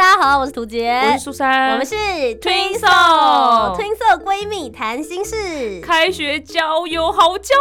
大家好，我是涂杰，我是苏珊，我们是 Twinso Twinso 闺蜜谈心事。开学交友好焦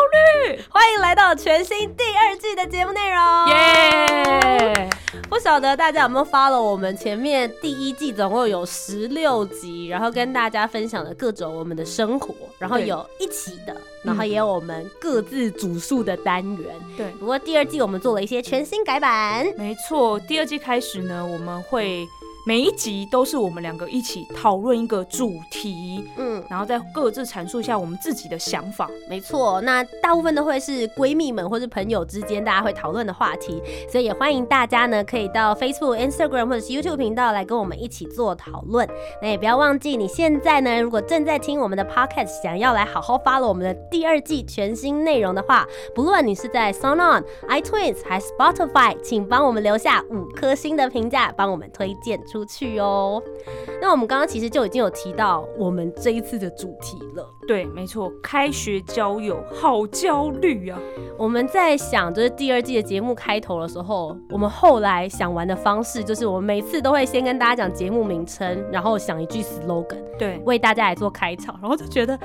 虑，欢迎来到全新第二季的节目内容。耶！不晓得大家有没有发了我们前面第一季总共有十六集，然后跟大家分享了各种我们的生活，然后有一起的，然后也有我们各自主述的单元。对，不过第二季我们做了一些全新改版，没错。第二季开始呢，我们会每一集都是我们两个一起讨论一个主题，嗯，然后再各自阐述一下我们自己的想法。没错。那大部分都会是闺蜜们或是朋友之间大家会讨论的话题，所以也欢迎大家呢可以到 Facebook、Instagram 或者是 YouTube 频道来跟我们一起做讨论。那也不要忘记，你现在呢如果正在听我们的 Podcast，想要来好好 follow 我们的第二季全新内容的话，不论你是在 SoundOn、iTunes 还是 Spotify，请帮我们留下五颗星的评价，帮我们推荐出出去哦。那我们刚刚其实就已经有提到我们这一次的主题了。对，没错，开学交友好焦虑啊！我们在想，就是第二季的节目开头的时候，我们后来想玩的方式，就是我们每次都会先跟大家讲节目名称，然后想一句 slogan 对，为大家来做开场，然后就觉得，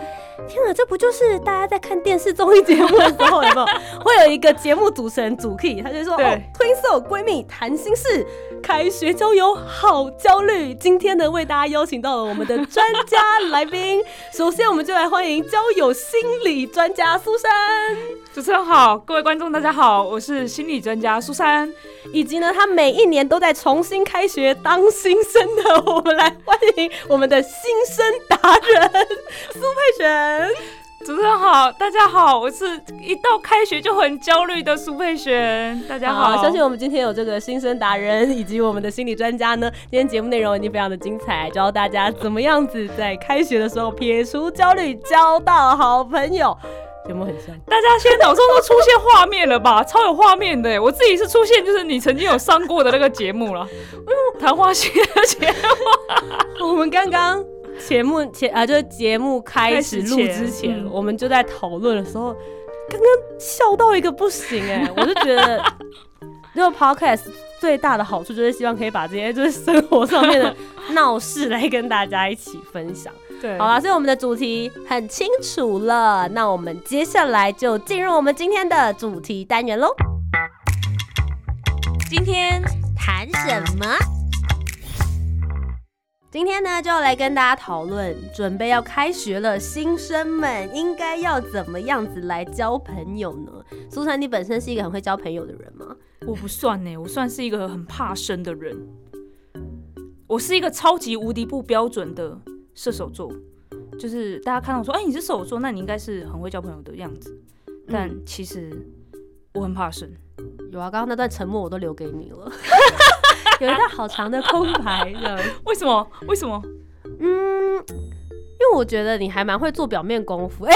天啊，这不就是大家在看电视综艺节目的时候有没有会有一个节目主持人主 key，他就说，对哦，Twinso 闺蜜谈心事，开学交友好焦虑。今天呢，为大家邀请到了我们的专家来宾，首先我们就来欢迎交友心理专家苏珊。主持人好，各位观众大家好，我是心理专家苏珊。以及呢，他每一年都在重新开学当新生的，我们来欢迎我们的新生达人苏佩璇。主持人好，大家好，我是一到开学就很焦虑的苏佩璇。大家好，相信我们今天有这个新生达人以及我们的心理专家呢，今天节目内容已经非常的精彩，教大家怎么样子在开学的时候撇除焦虑，交到好朋友。有没有很像？大家现在脑中都出现画面了吧？超有画面的耶，我自己是出现就是你曾经有上过的那个节目了，谈话性的节目。我们刚刚节目前啊，就是节目开始录之前，我们就在讨论的时候，刚刚笑到一个不行哎、我就觉得这个 podcast 最大的好处就是希望可以把这些就是生活上面的闹事来跟大家一起分享。对好啦，所以我们的主题很清楚了，那我们接下来就进入我们今天的主题单元喽。今天谈什么？今天呢，就要来跟大家讨论，准备要开学了，新生们应该要怎么样子来交朋友呢？苏珊，你本身是一个很会交朋友的人吗？我不算呢，我算是一个很怕生的人。我是一个超级无敌不标准的射手座，就是大家看到我说，哎、你是射手座，那你应该是很会交朋友的样子。但其实我很怕生。有啊，刚刚那段沉默我都留给你了，有一段好长的空白的。为什么？为什么？嗯，因为我觉得你还蛮会做表面功夫。哎、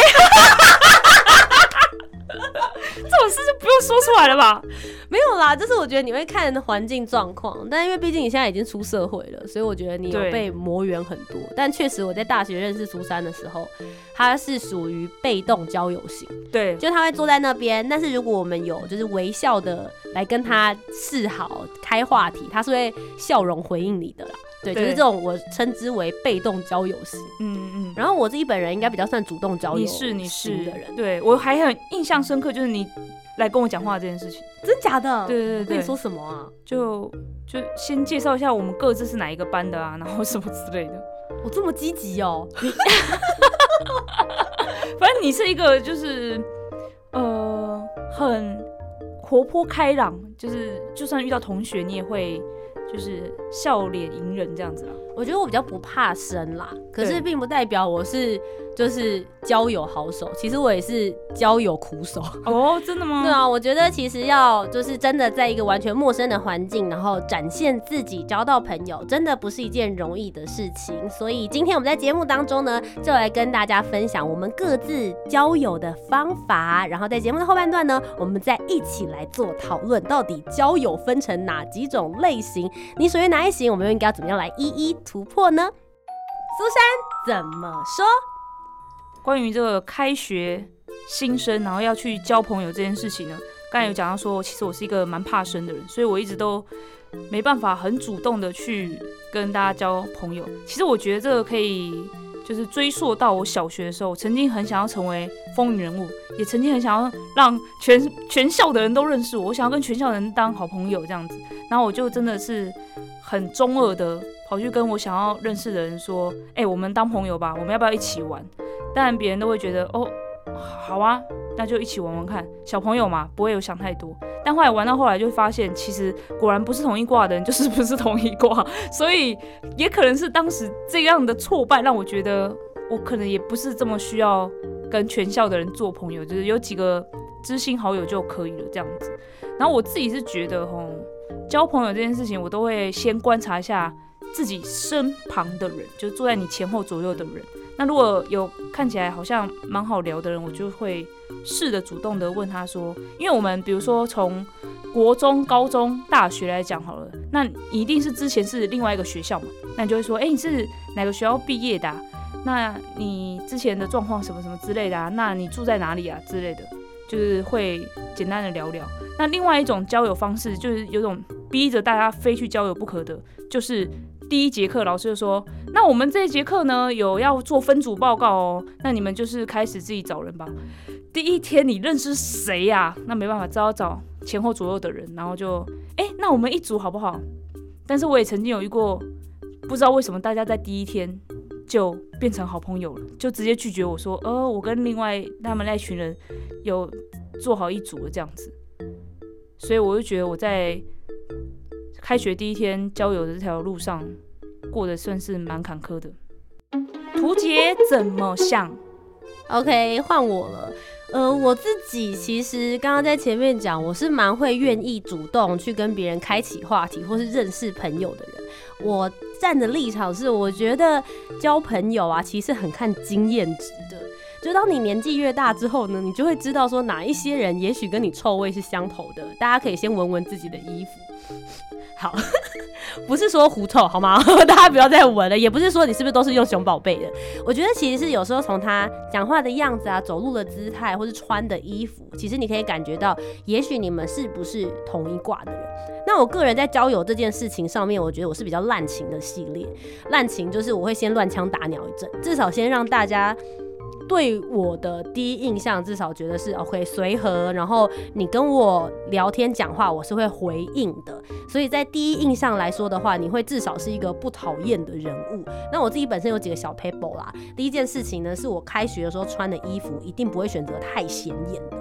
这种事就不用说出来了吧？没有啦，就是我觉得你会看环境状况，但因为毕竟你现在已经出社会了，所以我觉得你有对被磨圆很多。但确实我在大学认识苏珊的时候，他是属于被动交友型，对，就他会坐在那边，但是如果我们有就是微笑的来跟他示好、开话题，他是会笑容回应你的啦。对，就是对这种我称之为被动交友型。嗯嗯。然后我自己本人应该比较算主动交友你是你是型的人，对我还很印象深刻，就是你来跟我讲话这件事情。真假的？对对对说什么啊？就就先介绍一下我们各自是哪一个班的啊，然后什么之类的。我这么积极哦？你 反正你是一个就是呃很活泼开朗，就是就算遇到同学你也会就是笑脸迎人这样子啊。我觉得我比较不怕生啦，可是并不代表我是就是交友好手，其实我也是交友苦手。哦，真的吗？对啊，我觉得其实要就是真的在一个完全陌生的环境，然后展现自己，交到朋友，真的不是一件容易的事情。所以今天我们在节目当中呢，就来跟大家分享我们各自交友的方法。然后在节目的后半段呢，我们再一起来做讨论，到底交友分成哪几种类型？你属于哪一型？我们又应该要怎么样来一一突破呢？苏珊怎么说？关于这个开学新生，然后要去交朋友这件事情呢，刚才有讲到说，其实我是一个蛮怕生的人，所以我一直都没办法很主动的去跟大家交朋友。其实我觉得这个可以就是追溯到我小学的时候，曾经很想要成为风云人物，也曾经很想要让全全校的人都认识我，我想要跟全校人当好朋友这样子。然后我就真的是很中二的跑去跟我想要认识的人说：“哎，我们当朋友吧，我们要不要一起玩？”当然，别人都会觉得哦，好啊，那就一起玩玩看。小朋友嘛，不会有想太多。但后来玩到后来，就发现其实果然不是同一卦的人，就是不是同一卦。所以也可能是当时这样的挫败，让我觉得我可能也不是这么需要跟全校的人做朋友，就是有几个知心好友就可以了这样子。然后我自己是觉得，吼，交朋友这件事情，我都会先观察一下自己身旁的人，就坐在你前后左右的人。那如果有看起来好像蛮好聊的人，我就会试着主动的问他说，因为我们比如说从国中、高中、大学来讲好了，那你一定是之前是另外一个学校嘛，那你就会说，哎，你是哪个学校毕业的？那你之前的状况什么什么之类的啊？那你住在哪里啊之类的，就是会简单的聊聊。那另外一种交友方式，就是有种逼着大家非去交友不可的，就是。第一节课，老师就说：“那我们这一节课呢，有要做分组报告哦。那你们就是开始自己找人吧。第一天你认识谁呀？那没办法，只好找前后左右的人。然后就，哎，那我们一组好不好？但是我也曾经有遇过，不知道为什么大家在第一天就变成好朋友了，就直接拒绝我说：，呃，我跟另外他们那群人有做好一组了这样子。所以我就觉得我在。”开学第一天交友的这条路上，过得算是蛮坎坷的。图姐怎么想？OK，换我了。呃，我自己其实刚刚在前面讲，我是蛮会愿意主动去跟别人开启话题，或是认识朋友的人。我站的立场是，我觉得交朋友啊，其实很看经验值。就当你年纪越大之后呢，你就会知道说哪一些人也许跟你臭味是相投的。大家可以先闻闻自己的衣服。好，不是说狐臭好吗？大家不要再闻了。也不是说你是不是都是用熊宝贝的。我觉得其实是有时候从他讲话的样子啊、走路的姿态，或是穿的衣服，其实你可以感觉到，也许你们是不是同一挂的人。那我个人在交友这件事情上面，我觉得我是比较滥情的系列。滥情就是我会先乱枪打鸟一阵，至少先让大家。对我的第一印象，至少觉得是 OK 随和，然后你跟我聊天讲话，我是会回应的。所以在第一印象来说的话，你会至少是一个不讨厌的人物。那我自己本身有几个小 paper 啦。第一件事情呢，是我开学的时候穿的衣服一定不会选择太显眼的，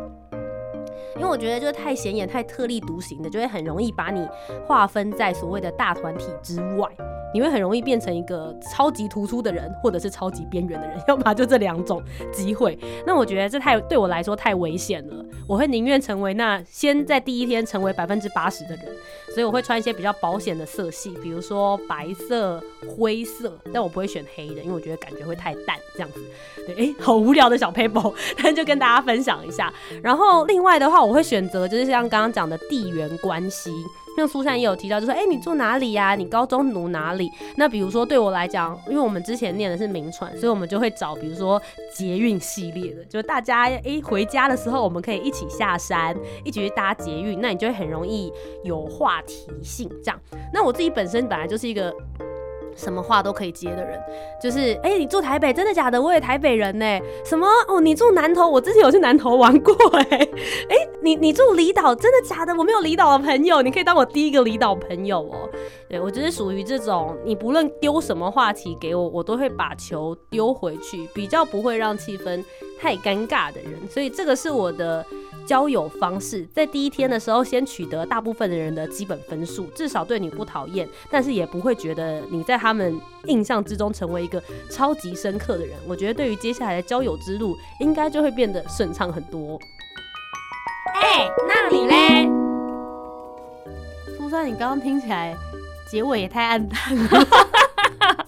因为我觉得就是太显眼、太特立独行的，就会很容易把你划分在所谓的大团体之外。你会很容易变成一个超级突出的人，或者是超级边缘的人，要么就这两种机会。那我觉得这太对我来说太危险了，我会宁愿成为那先在第一天成为百分之八十的人，所以我会穿一些比较保险的色系，比如说白色、灰色，但我不会选黑的，因为我觉得感觉会太淡这样子。对，哎，好无聊的小 paper，但就跟大家分享一下。然后另外的话，我会选择就是像刚刚讲的地缘关系。像苏珊也有提到，就说，哎，你住哪里呀？你高中读哪里？那比如说对我来讲，因为我们之前念的是名传，所以我们就会找，比如说捷运系列的，就大家哎回家的时候，我们可以一起下山，一起去搭捷运，那你就会很容易有话题性。这样，那我自己本身本来就是一个。什么话都可以接的人，就是哎，你住台北，真的假的？我也台北人呢。什么哦？你住南投，我之前有去南投玩过哎。哎，你你住离岛，真的假的？我没有离岛的朋友，你可以当我第一个离岛朋友哦。对我就是属于这种，你不论丢什么话题给我，我都会把球丢回去，比较不会让气氛太尴尬的人。所以这个是我的交友方式，在第一天的时候先取得大部分的人的基本分数，至少对你不讨厌，但是也不会觉得你在他们印象之中成为一个超级深刻的人。我觉得对于接下来的交友之路，应该就会变得顺畅很多。哎，那你嘞？苏珊，你刚刚听起来结尾也太暗淡了。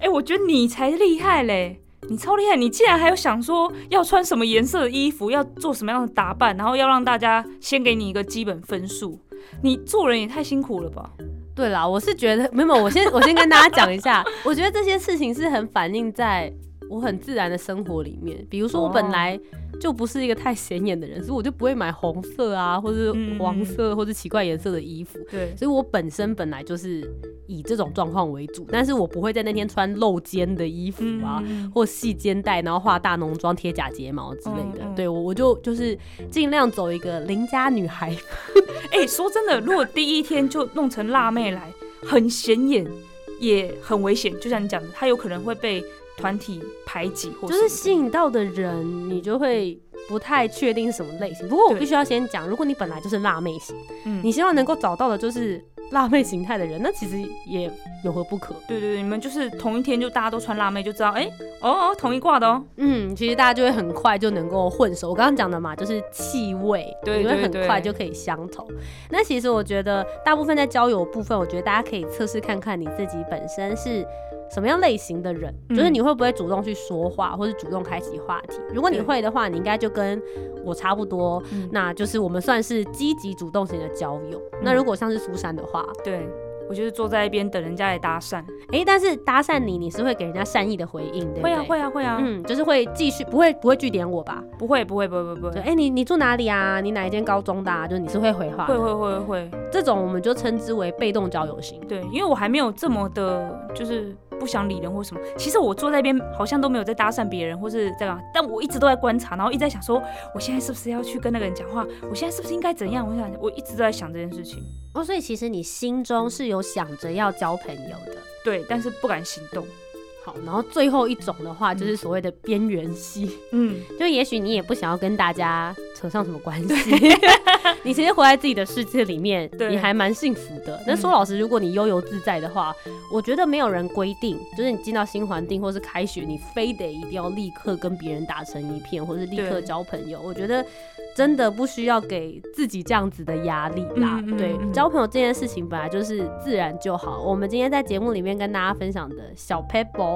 哎，我觉得你才厉害嘞！你超厉害！你竟然还有想说要穿什么颜色的衣服，要做什么样的打扮，然后要让大家先给你一个基本分数。你做人也太辛苦了吧？对啦，我是觉得没有，我先我先跟大家讲一下，我觉得这些事情是很反映在我很自然的生活里面。比如说，我本来就不是一个太显眼的人，所以我就不会买红色啊，或者黄色或者奇怪颜色的衣服。对，所以我本身本来就是。以这种状况为主，但是我不会在那天穿露肩的衣服啊，或细肩带，然后画大浓妆、贴假睫毛之类的。对我，我就就是尽量走一个邻家女孩。哎，说真的，如果第一天就弄成辣妹来，很显眼，也很危险。就像你讲的，她有可能会被团体排挤，或就是吸引到的人，你就会不太确定是什么类型。不过我必须要先讲，如果你本来就是辣妹型，嗯，你希望能够找到的就是。辣妹形态的人，那其实也有何不可？对对对，你们就是同一天就大家都穿辣妹，就知道哎哦哦同一挂的哦。嗯，其实大家就会很快就能够混熟。我刚刚讲的嘛，就是气味，对对对，很快就可以相投。那其实我觉得大部分在交友部分，我觉得大家可以测试看看你自己本身是。什么样类型的人，就是你会不会主动去说话，或者主动开启话题？如果你会的话，你应该就跟我差不多，那就是我们算是积极主动型的交友。那如果像是苏珊的话，对。我就是坐在一边等人家来搭讪，哎，但是搭讪你，你是会给人家善意的回应，对不对？会啊，会啊，会啊，嗯，就是会继续，不会不会拒点我吧？不会，不会，不会，不会。哎，你你住哪里啊？你哪一间高中的？啊？就是你是会回话，会会会会，这种我们就称之为被动交友型。对，因为我还没有这么的，就是不想理人或什么。其实我坐在一边，好像都没有在搭讪别人或是这样，但我一直都在观察，然后一直在想说，我现在是不是要去跟那个人讲话？我现在是不是应该怎样？我想，我一直都在想这件事情。哦，所以其实你心中是有想着要交朋友的，对，但是不敢行动。好，然后最后一种的话就是所谓的边缘系，嗯，就也许你也不想要跟大家扯上什么关系，你其实活在自己的世界里面，你还蛮幸福的。那说老实，如果你悠游自在的话，我觉得没有人规定，就是你进到新环境或是开学，你非得一定要立刻跟别人打成一片，或是立刻交朋友。我觉得。真的不需要给自己这样子的压力啦。对，交朋友这件事情本来就是自然就好。我们今天在节目里面跟大家分享的小 pebble，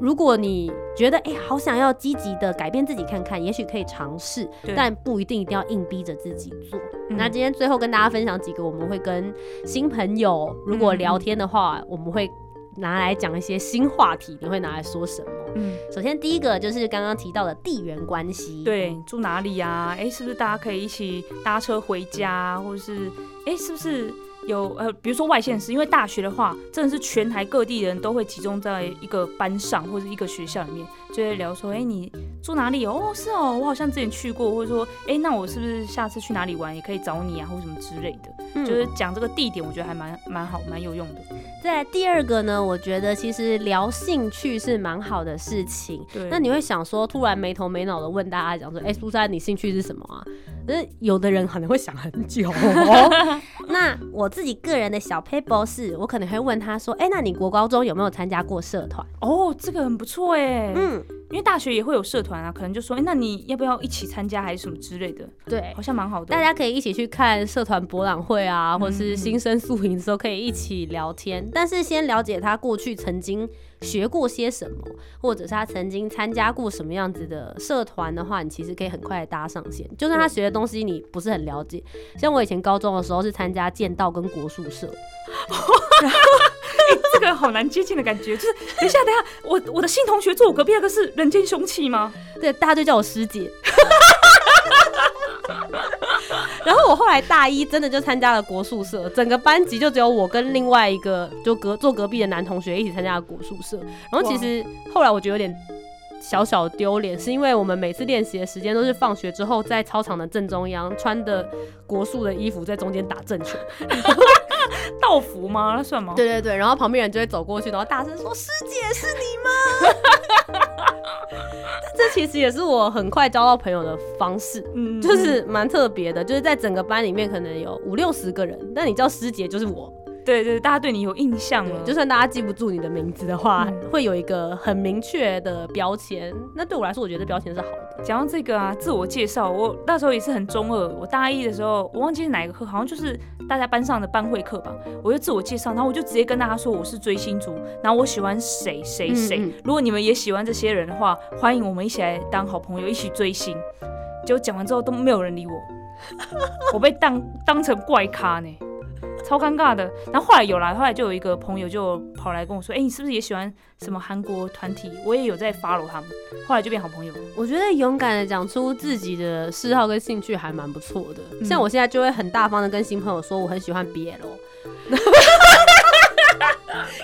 如果你觉得哎，好想要积极的改变自己看看，也许可以尝试，但不一定一定要硬逼着自己做。那今天最后跟大家分享几个，我们会跟新朋友如果聊天的话，我们会。拿来讲一些新话题，你会拿来说什么？嗯，首先第一个就是刚刚提到的地缘关系，对，住哪里呀？哎，是不是大家可以一起搭车回家，或者是哎，是不是？有呃，比如说外县市，因为大学的话，真的是全台各地人都会集中在一个班上或者一个学校里面，就会聊说，哎，你住哪里？哦，是哦，我好像之前去过，或者说，哎，那我是不是下次去哪里玩也可以找你啊，或什么之类的，就是讲这个地点，我觉得还蛮蛮好，蛮有用的。在第二个呢，我觉得其实聊兴趣是蛮好的事情。对，那你会想说，突然没头没脑的问大家讲说，哎，苏珊，你兴趣是什么啊？是有的人可能会想很久。那我自己个人的小 paper 是，我可能会问他说：“哎，那你国高中有没有参加过社团？”哦，这个很不错哎。嗯，因为大学也会有社团啊，可能就说：“哎，那你要不要一起参加，还是什么之类的？”对，好像蛮好的。大家可以一起去看社团博览会啊，或是新生宿营的时候可以一起聊天。但是先了解他过去曾经。学过些什么，或者是他曾经参加过什么样子的社团的话，你其实可以很快搭上线。就算他学的东西你不是很了解，像我以前高中的时候是参加剑道跟国术社，这个好难接近的感觉。就是等一下，等一下，我我的新同学坐我隔壁那个是人间凶器吗？对，大家就叫我师姐。然后我后来大一真的就参加了国术社，整个班级就只有我跟另外一个就隔坐隔壁的男同学一起参加了国术社。然后其实后来我觉得有点小小丢脸，是因为我们每次练习的时间都是放学之后在操场的正中央，穿的国术的衣服在中间打正拳，道服吗？那算吗？对对对，然后旁边人就会走过去，然后大声说：“师姐是你吗？” 这其实也是我很快交到朋友的方式，嗯，就是蛮特别的。就是在整个班里面可能有五六十个人，但你叫师姐就是我。对对，大家对你有印象了。就算大家记不住你的名字的话，嗯会有一个很明确的标签。那对我来说，我觉得标签是好的。讲到这个啊，自我介绍，我那时候也是很中二。我大一的时候，我忘记是哪一个课，好像就是大家班上的班会课吧。我就自我介绍，然后我就直接跟大家说我是追星族，然后我喜欢谁谁谁。嗯嗯如果你们也喜欢这些人的话，欢迎我们一起来当好朋友，一起追星。结果讲完之后都没有人理我，我被当当成怪咖呢。超尴尬的，然后后来有啦，后来就有一个朋友就跑来跟我说：“哎、你是不是也喜欢什么韩国团体？我也有在 follow 他们。”后来就变好朋友。我觉得勇敢的讲出自己的嗜好跟兴趣还蛮不错的。嗯像我现在就会很大方的跟新朋友说我很喜欢 BL，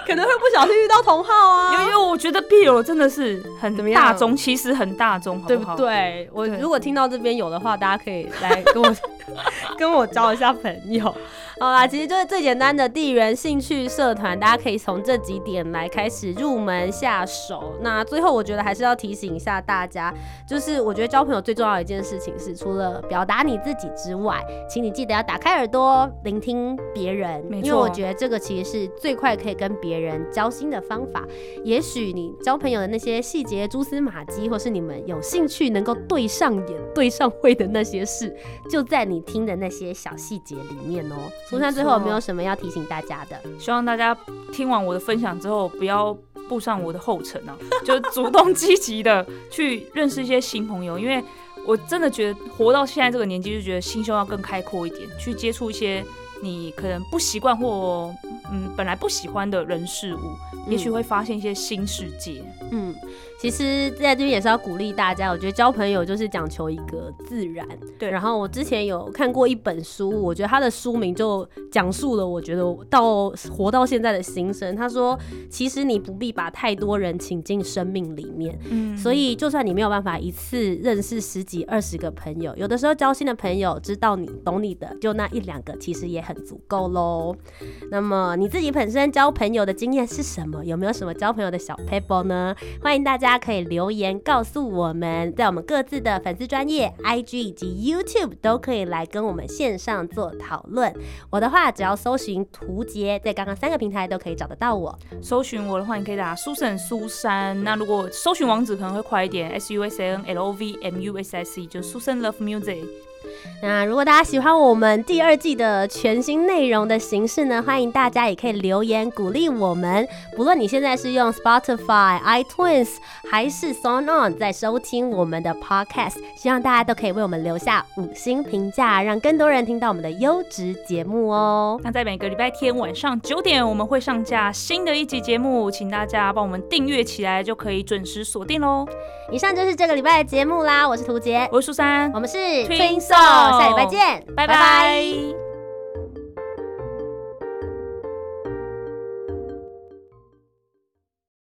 可能会不小心遇到同号啊，因为我觉得 BL 真的是很怎么样大众，其实很大众，对不对？我如果听到这边有的话，大家可以来跟我 跟我交一下朋友。好啦，其实就是最简单的地缘兴趣社团，大家可以从这几点来开始入门下手。那最后，我觉得还是要提醒一下大家，就是我觉得交朋友最重要的一件事情是，除了表达你自己之外，请你记得要打开耳朵聆听别人，因为我觉得这个其实是最快可以跟别人人交心的方法。也许你交朋友的那些细节、蛛丝马迹，或是你们有兴趣能够对上眼、对上会的那些事，就在你听的那些小细节里面哦。苏珊最后有没有什么要提醒大家的？希望大家听完我的分享之后，不要步上我的后尘啊，就主动积极的去认识一些新朋友，因为我真的觉得活到现在这个年纪，就觉得心胸要更开阔一点，去接触一些你可能不习惯或嗯本来不喜欢的人事物，也许会发现一些新世界。嗯，其实在这边也是要鼓励大家，我觉得交朋友就是讲求一个自然。对然后我之前有看过一本书，我觉得它的书名就讲述了我觉得到活到现在的心声。他说，其实你不必把太多人请进生命里面，嗯，所以就算你没有办法一次认识十几二十个朋友，有的时候交心的朋友知道你懂你的，就那一两个其实也很足够喽。那么你自己本身交朋友的经验是什么？有没有什么交朋友的小 paper 呢？欢迎大家可以留言告诉我们，在我们各自的粉丝专业 IG 以及 YouTube 都可以来跟我们线上做讨论。我的话，只要搜寻图杰，在刚刚三个平台都可以找得到我。搜寻我的话，你可以打苏珊苏珊。那如果搜寻网址可能会快一点，S U S A N L O V M U S I C，就是 Susan Love Music。那如果大家喜欢我们第二季的全新内容的形式呢，欢迎大家也可以留言鼓励我们。不论你现在是用 Spotify、iTunes 还是 Sound On 在收听我们的 Podcast，希望大家都可以为我们留下五星评价，让更多人听到我们的优质节目哦。那在每个礼拜天晚上九点，我们会上架新的一集节目，请大家帮我们订阅起来，就可以准时锁定喽。以上就是这个礼拜的节目啦，我是涂杰，我是苏珊，我们是下礼拜见，拜拜